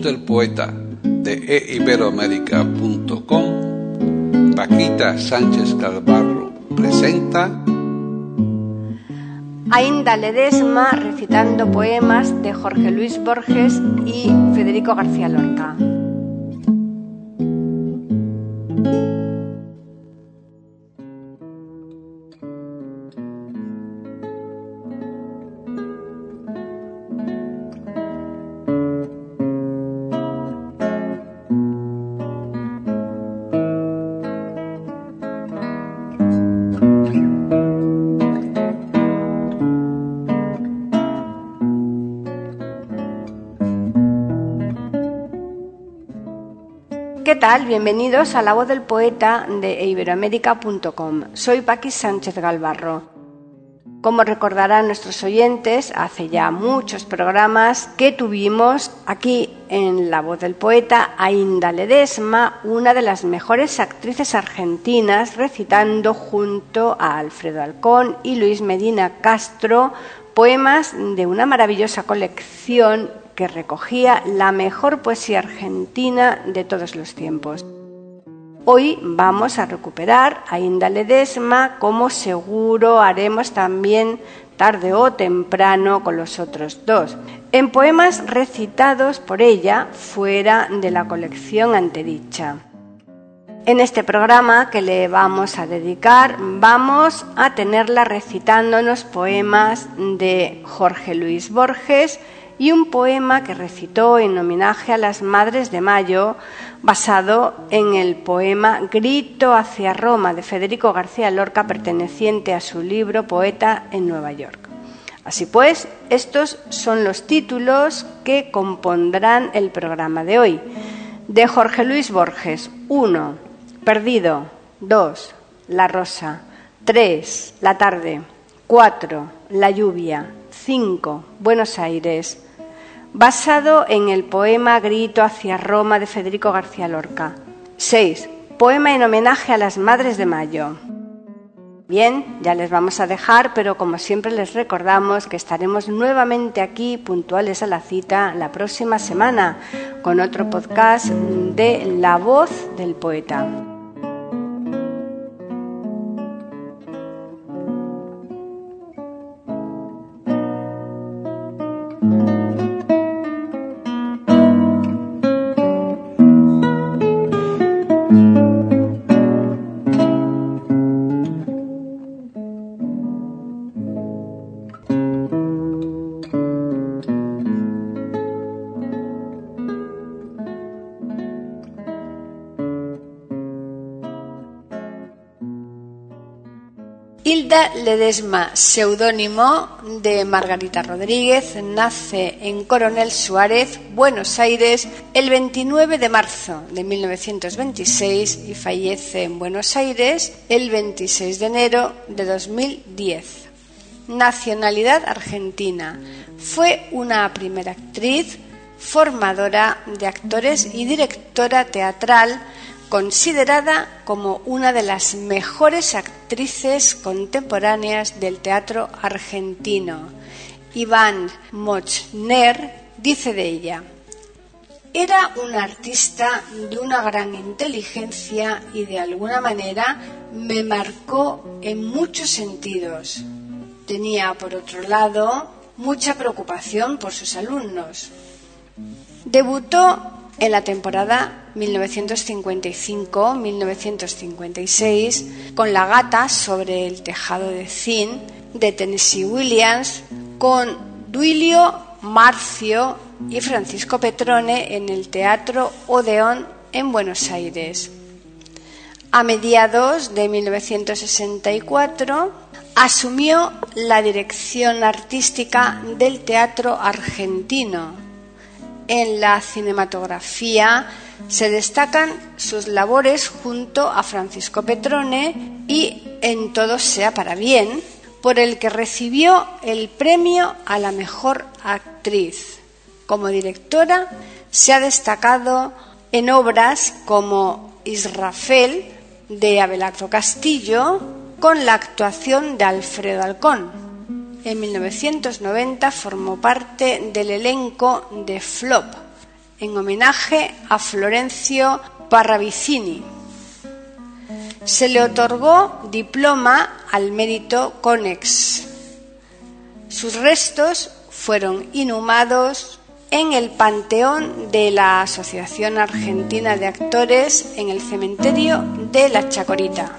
Del poeta de eiberoamérica.com, Paquita Sánchez Calvarro presenta Ainda Ledesma recitando poemas de Jorge Luis Borges y Federico García Lorca. Tal? Bienvenidos a La Voz del Poeta de iberoamérica.com. Soy Paqui Sánchez Galvarro. Como recordarán nuestros oyentes, hace ya muchos programas que tuvimos aquí en La Voz del Poeta a Inda Ledesma, una de las mejores actrices argentinas, recitando junto a Alfredo Alcón y Luis Medina Castro poemas de una maravillosa colección que recogía la mejor poesía argentina de todos los tiempos. Hoy vamos a recuperar a Inda Ledesma, como seguro haremos también tarde o temprano con los otros dos, en poemas recitados por ella fuera de la colección antedicha. En este programa que le vamos a dedicar vamos a tenerla recitándonos poemas de Jorge Luis Borges, y un poema que recitó en homenaje a las Madres de Mayo, basado en el poema Grito hacia Roma de Federico García Lorca, perteneciente a su libro Poeta en Nueva York. Así pues, estos son los títulos que compondrán el programa de hoy. De Jorge Luis Borges, 1. Perdido. 2. La rosa. 3. La tarde. 4. La lluvia. 5. Buenos Aires basado en el poema Grito hacia Roma de Federico García Lorca. 6. Poema en homenaje a las Madres de Mayo. Bien, ya les vamos a dejar, pero como siempre les recordamos que estaremos nuevamente aquí puntuales a la cita la próxima semana con otro podcast de La voz del poeta. Ledesma, seudónimo de Margarita Rodríguez, nace en Coronel Suárez, Buenos Aires, el 29 de marzo de 1926 y fallece en Buenos Aires el 26 de enero de 2010. Nacionalidad argentina. Fue una primera actriz, formadora de actores y directora teatral considerada como una de las mejores actrices contemporáneas del teatro argentino. Iván Mochner dice de ella, era una artista de una gran inteligencia y de alguna manera me marcó en muchos sentidos. Tenía, por otro lado, mucha preocupación por sus alumnos. Debutó en la temporada 1955-1956 con La gata sobre el tejado de zinc de Tennessee Williams, con Duilio Marcio y Francisco Petrone en el Teatro Odeón en Buenos Aires. A mediados de 1964 asumió la dirección artística del teatro argentino. En la cinematografía se destacan sus labores junto a Francisco Petrone y En todo sea para bien, por el que recibió el premio a la mejor actriz. Como directora se ha destacado en obras como Israfel de Abelardo Castillo con la actuación de Alfredo Alcón. En 1990 formó parte del elenco de Flop en homenaje a Florencio Parravicini. Se le otorgó diploma al mérito Conex. Sus restos fueron inhumados en el Panteón de la Asociación Argentina de Actores en el cementerio de La Chacorita.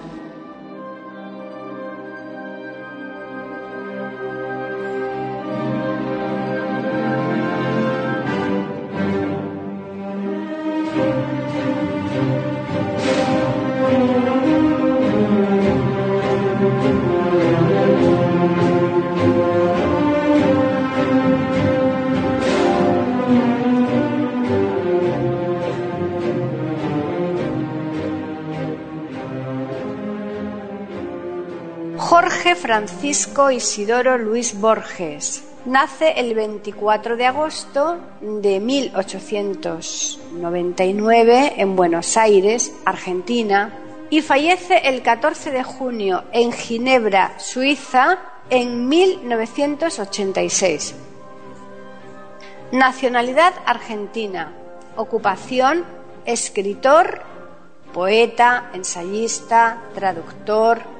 Francisco Isidoro Luis Borges. Nace el 24 de agosto de 1899 en Buenos Aires, Argentina, y fallece el 14 de junio en Ginebra, Suiza, en 1986. Nacionalidad argentina. Ocupación escritor, poeta, ensayista, traductor,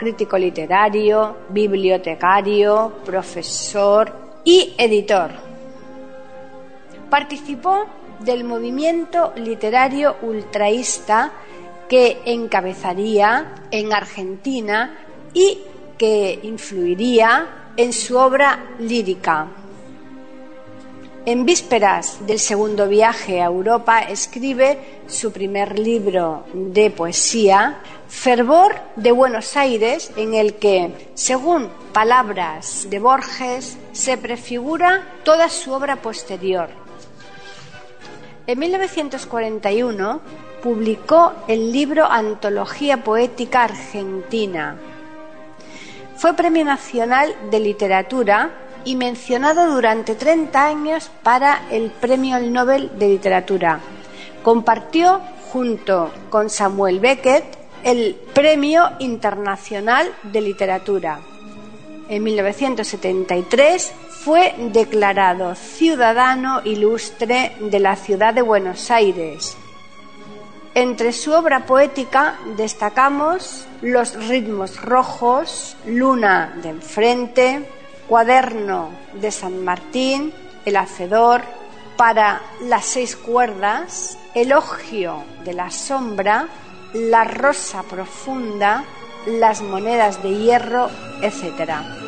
crítico literario, bibliotecario, profesor y editor. Participó del movimiento literario ultraísta que encabezaría en Argentina y que influiría en su obra lírica. En vísperas del segundo viaje a Europa escribe su primer libro de poesía, Fervor de Buenos Aires, en el que, según palabras de Borges, se prefigura toda su obra posterior. En 1941 publicó el libro Antología Poética Argentina. Fue Premio Nacional de Literatura y mencionado durante 30 años para el Premio Nobel de Literatura. Compartió junto con Samuel Beckett el Premio Internacional de Literatura. En 1973 fue declarado Ciudadano Ilustre de la ciudad de Buenos Aires. Entre su obra poética destacamos Los ritmos rojos, Luna de enfrente, Cuaderno de San Martín, El Hacedor, para las seis cuerdas, Elogio de la sombra, La rosa profunda, Las monedas de hierro, etc.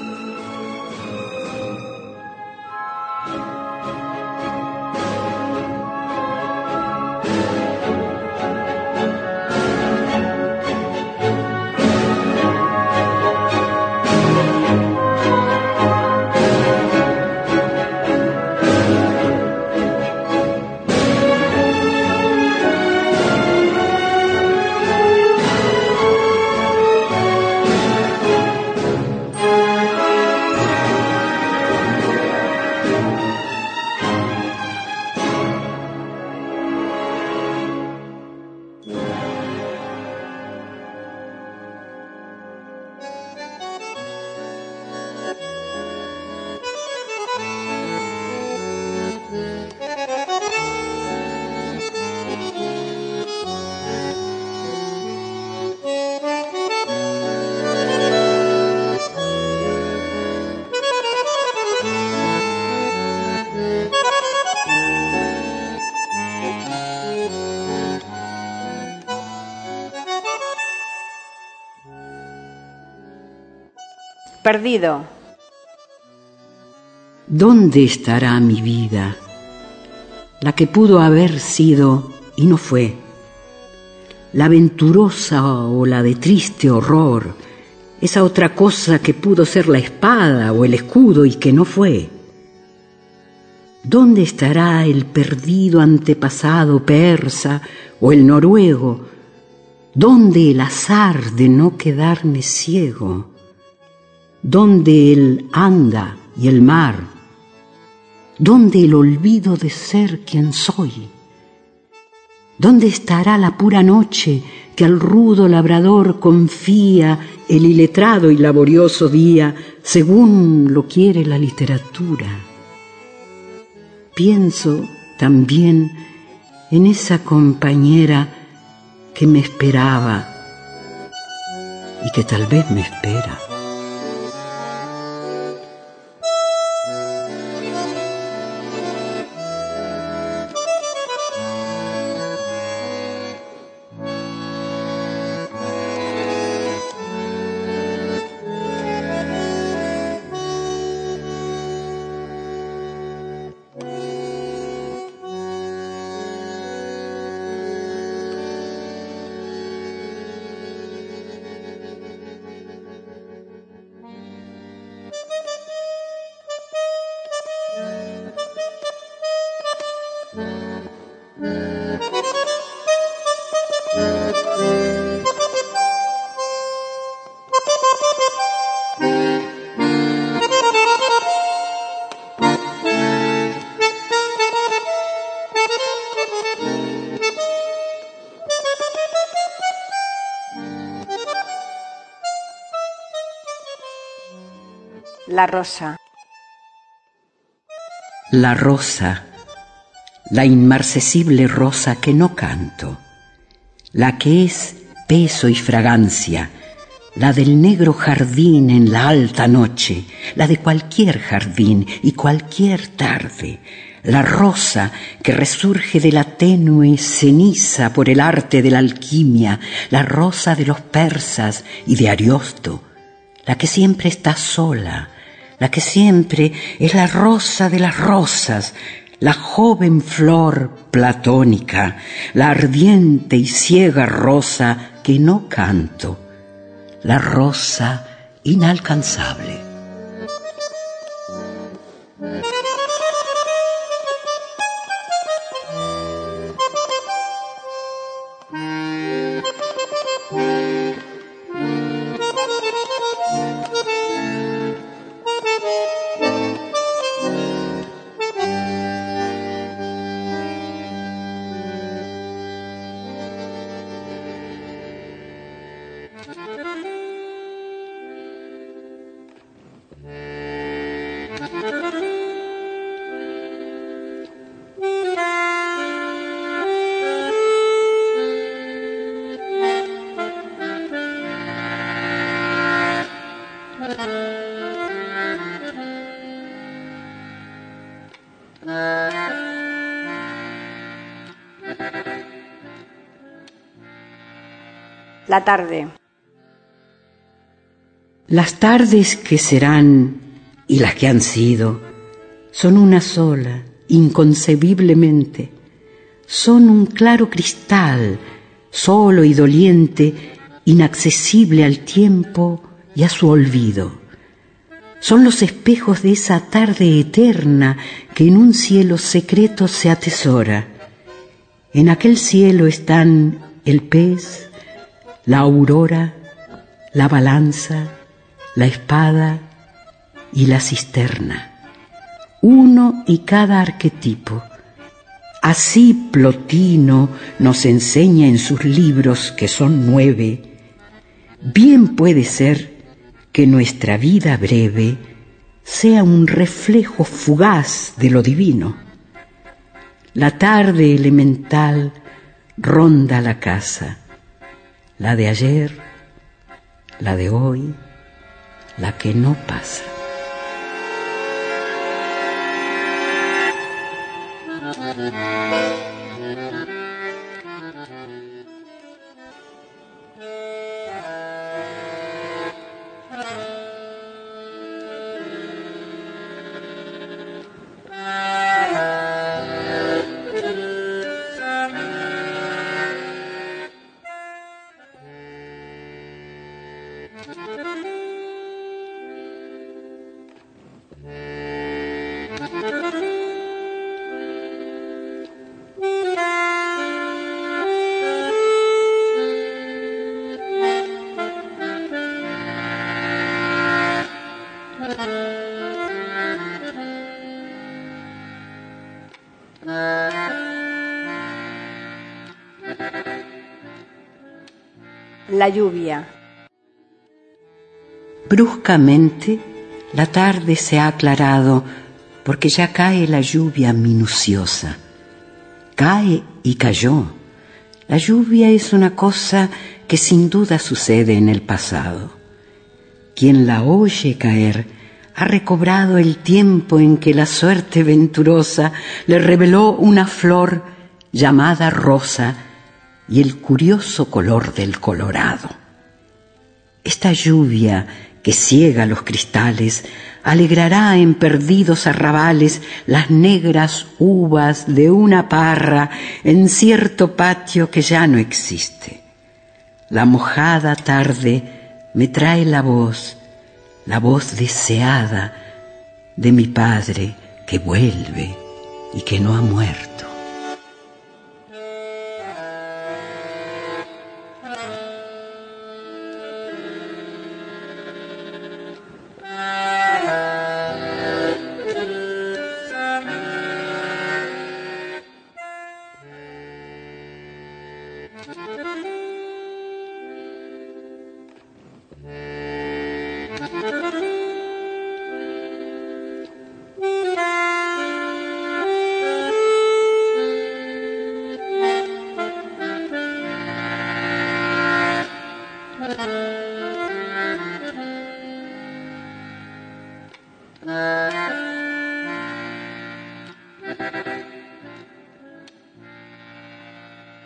¿Dónde estará mi vida? La que pudo haber sido y no fue. La aventurosa o la de triste horror. Esa otra cosa que pudo ser la espada o el escudo y que no fue. ¿Dónde estará el perdido antepasado persa o el noruego? ¿Dónde el azar de no quedarme ciego? ¿Dónde el anda y el mar? ¿Dónde el olvido de ser quien soy? ¿Dónde estará la pura noche que al rudo labrador confía el iletrado y laborioso día según lo quiere la literatura? Pienso también en esa compañera que me esperaba y que tal vez me espera. La rosa. La rosa, la inmarcesible rosa que no canto, la que es peso y fragancia, la del negro jardín en la alta noche, la de cualquier jardín y cualquier tarde, la rosa que resurge de la tenue ceniza por el arte de la alquimia, la rosa de los persas y de Ariosto, la que siempre está sola, la que siempre es la rosa de las rosas, la joven flor platónica, la ardiente y ciega rosa que no canto, la rosa inalcanzable. La tarde. Las tardes que serán y las que han sido son una sola, inconcebiblemente. Son un claro cristal, solo y doliente, inaccesible al tiempo y a su olvido. Son los espejos de esa tarde eterna que en un cielo secreto se atesora. En aquel cielo están el pez, la aurora, la balanza, la espada y la cisterna, uno y cada arquetipo. Así Plotino nos enseña en sus libros, que son nueve, bien puede ser que nuestra vida breve sea un reflejo fugaz de lo divino. La tarde elemental ronda la casa, la de ayer, la de hoy, la que no pasa. La lluvia. Bruscamente, la tarde se ha aclarado porque ya cae la lluvia minuciosa. Cae y cayó. La lluvia es una cosa que sin duda sucede en el pasado. Quien la oye caer ha recobrado el tiempo en que la suerte venturosa le reveló una flor llamada rosa y el curioso color del colorado. Esta lluvia que ciega los cristales alegrará en perdidos arrabales las negras uvas de una parra en cierto patio que ya no existe. La mojada tarde me trae la voz, la voz deseada de mi padre que vuelve y que no ha muerto.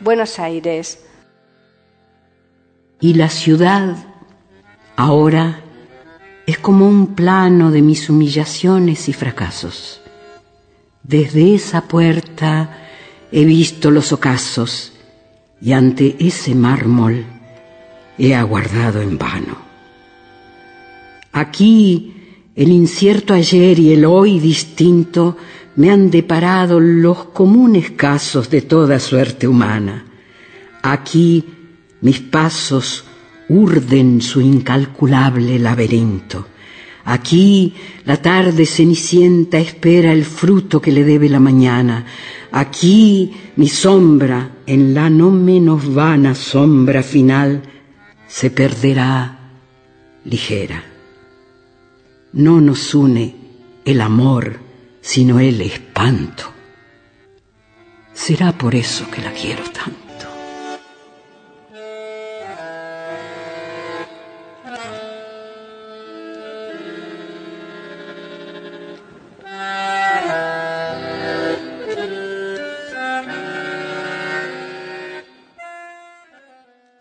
Buenos Aires. Y la ciudad ahora es como un plano de mis humillaciones y fracasos. Desde esa puerta he visto los ocasos y ante ese mármol he aguardado en vano. Aquí el incierto ayer y el hoy distinto me han deparado los comunes casos de toda suerte humana. Aquí mis pasos urden su incalculable laberinto. Aquí la tarde cenicienta espera el fruto que le debe la mañana. Aquí mi sombra, en la no menos vana sombra final, se perderá ligera. No nos une el amor sino el espanto. Será por eso que la quiero tanto.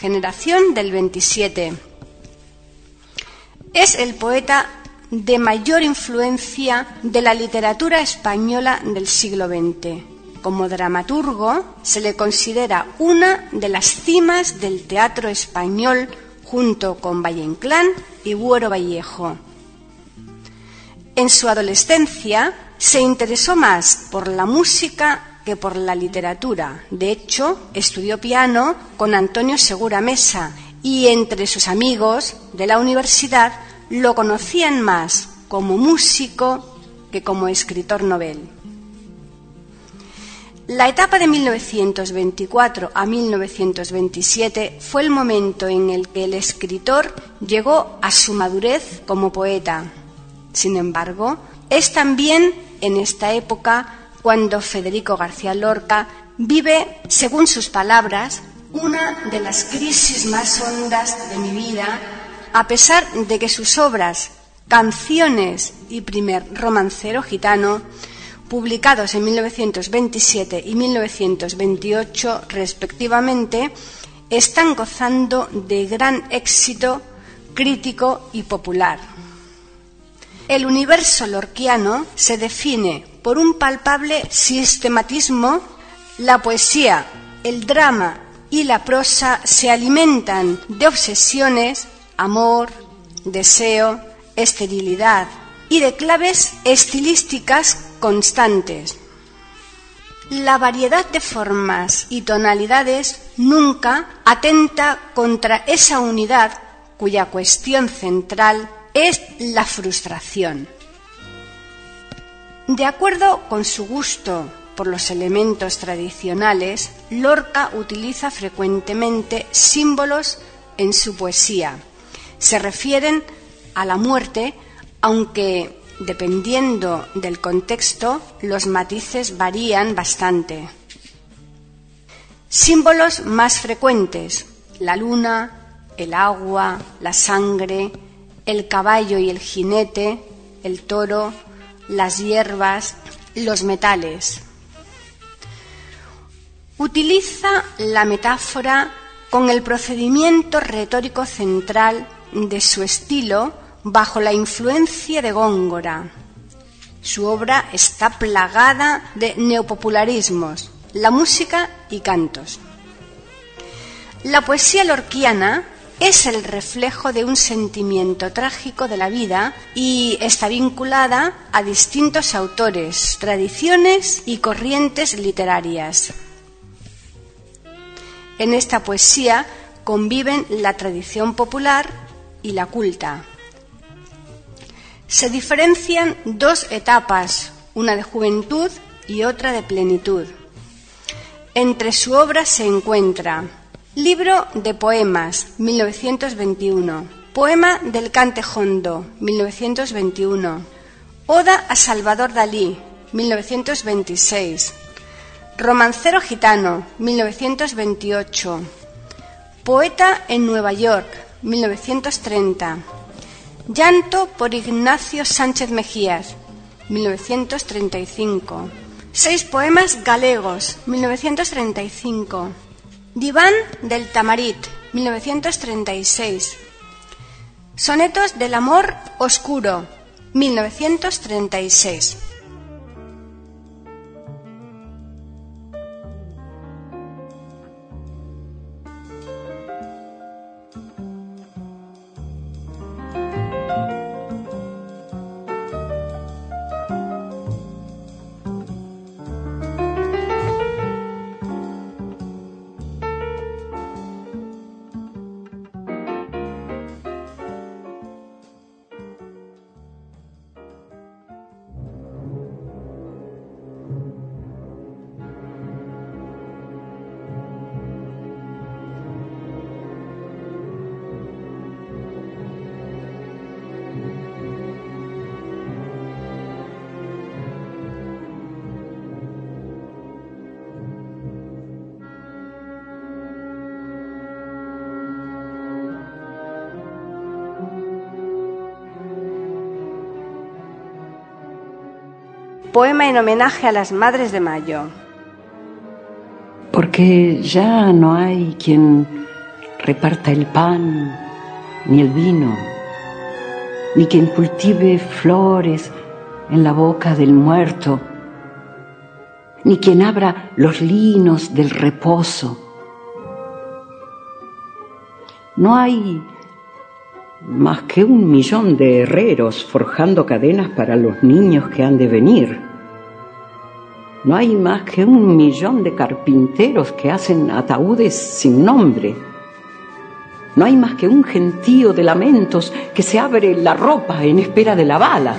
generación del 27. Es el poeta de mayor influencia de la literatura española del siglo XX. Como dramaturgo se le considera una de las cimas del teatro español junto con Valle Inclán y Buero Vallejo. En su adolescencia se interesó más por la música que por la literatura. De hecho, estudió piano con Antonio Segura Mesa y entre sus amigos de la universidad lo conocían más como músico que como escritor novel. La etapa de 1924 a 1927 fue el momento en el que el escritor llegó a su madurez como poeta. Sin embargo, es también en esta época cuando Federico García Lorca vive, según sus palabras, una de las crisis más hondas de mi vida, a pesar de que sus obras, canciones y primer romancero gitano publicados en 1927 y 1928 respectivamente, están gozando de gran éxito crítico y popular. El universo lorquiano se define por un palpable sistematismo. La poesía, el drama y la prosa se alimentan de obsesiones, amor, deseo, esterilidad y de claves estilísticas constantes. La variedad de formas y tonalidades nunca atenta contra esa unidad cuya cuestión central es la frustración. De acuerdo con su gusto por los elementos tradicionales, Lorca utiliza frecuentemente símbolos en su poesía. Se refieren a la muerte, aunque dependiendo del contexto, los matices varían bastante. Símbolos más frecuentes, la luna, el agua, la sangre, el caballo y el jinete, el toro, las hierbas, los metales. Utiliza la metáfora con el procedimiento retórico central de su estilo bajo la influencia de Góngora. Su obra está plagada de neopopularismos, la música y cantos. La poesía lorquiana es el reflejo de un sentimiento trágico de la vida y está vinculada a distintos autores, tradiciones y corrientes literarias. En esta poesía conviven la tradición popular y la culta. Se diferencian dos etapas, una de juventud y otra de plenitud. Entre su obra se encuentra Libro de Poemas, 1921, Poema del Cantejondo, 1921, Oda a Salvador Dalí, 1926, Romancero Gitano, 1928, Poeta en Nueva York, 1930, Llanto por Ignacio Sánchez Mejías, 1935. Seis poemas galegos, 1935. Diván del Tamarit, 1936. Sonetos del Amor Oscuro, 1936. Poema en homenaje a las Madres de Mayo. Porque ya no hay quien reparta el pan ni el vino, ni quien cultive flores en la boca del muerto, ni quien abra los linos del reposo. No hay más que un millón de herreros forjando cadenas para los niños que han de venir. No hay más que un millón de carpinteros que hacen ataúdes sin nombre. No hay más que un gentío de lamentos que se abre la ropa en espera de la bala.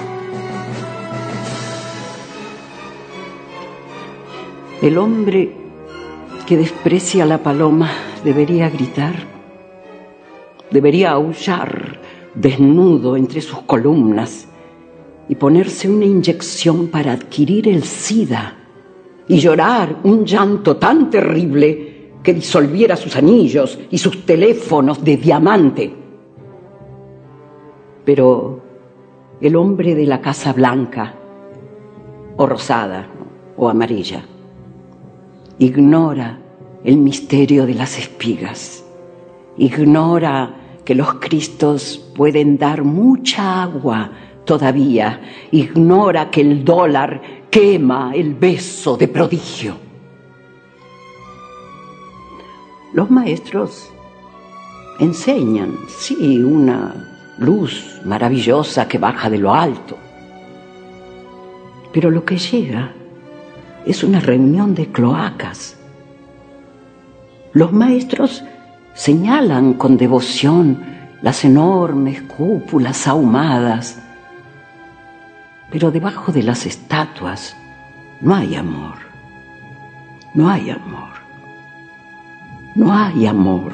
El hombre que desprecia a la paloma debería gritar, debería aullar desnudo entre sus columnas y ponerse una inyección para adquirir el SIDA y llorar un llanto tan terrible que disolviera sus anillos y sus teléfonos de diamante. Pero el hombre de la Casa Blanca, o rosada, o amarilla, ignora el misterio de las espigas, ignora que los Cristos pueden dar mucha agua todavía, ignora que el dólar quema el beso de prodigio. Los maestros enseñan, sí, una luz maravillosa que baja de lo alto, pero lo que llega es una reunión de cloacas. Los maestros señalan con devoción las enormes cúpulas ahumadas, pero debajo de las estatuas no hay amor, no hay amor, no hay amor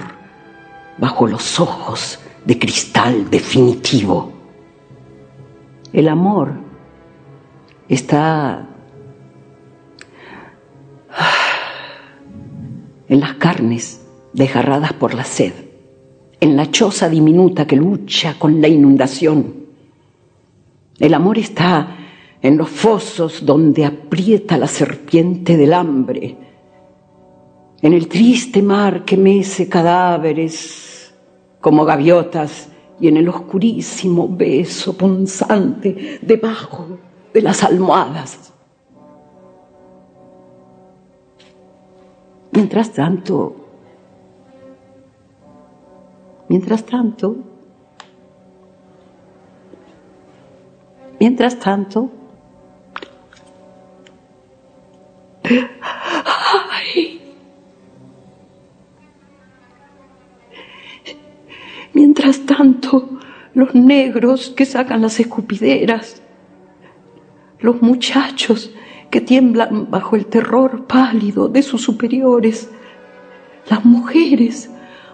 bajo los ojos de cristal definitivo. El amor está en las carnes desgarradas por la sed, en la choza diminuta que lucha con la inundación. El amor está en los fosos donde aprieta la serpiente del hambre, en el triste mar que mece cadáveres como gaviotas y en el oscurísimo beso punzante debajo de las almohadas. Mientras tanto, mientras tanto, mientras tanto, ay, mientras tanto, los negros que sacan las escupideras, los muchachos que tiemblan bajo el terror pálido de sus superiores, las mujeres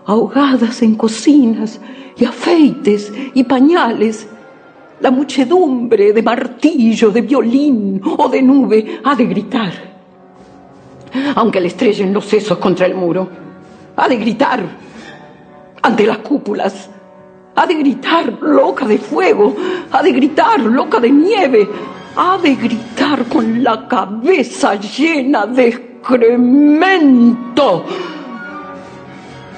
ahogadas en cocinas y afeites y pañales, la muchedumbre de martillo, de violín o de nube ha de gritar, aunque le estrellen los sesos contra el muro, ha de gritar ante las cúpulas, ha de gritar loca de fuego, ha de gritar loca de nieve, ha de gritar con la cabeza llena de excremento.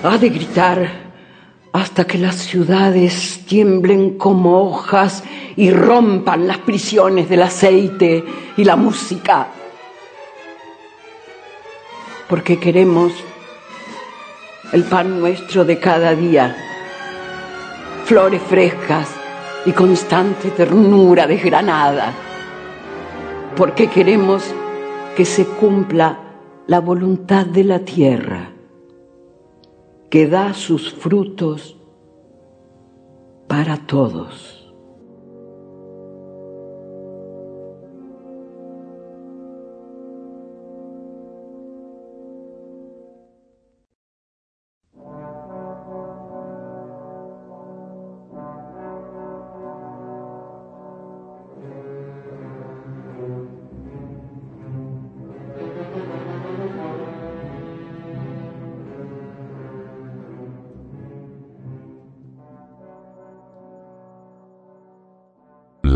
Ha de gritar hasta que las ciudades tiemblen como hojas y rompan las prisiones del aceite y la música. Porque queremos el pan nuestro de cada día, flores frescas y constante ternura desgranada porque queremos que se cumpla la voluntad de la tierra, que da sus frutos para todos.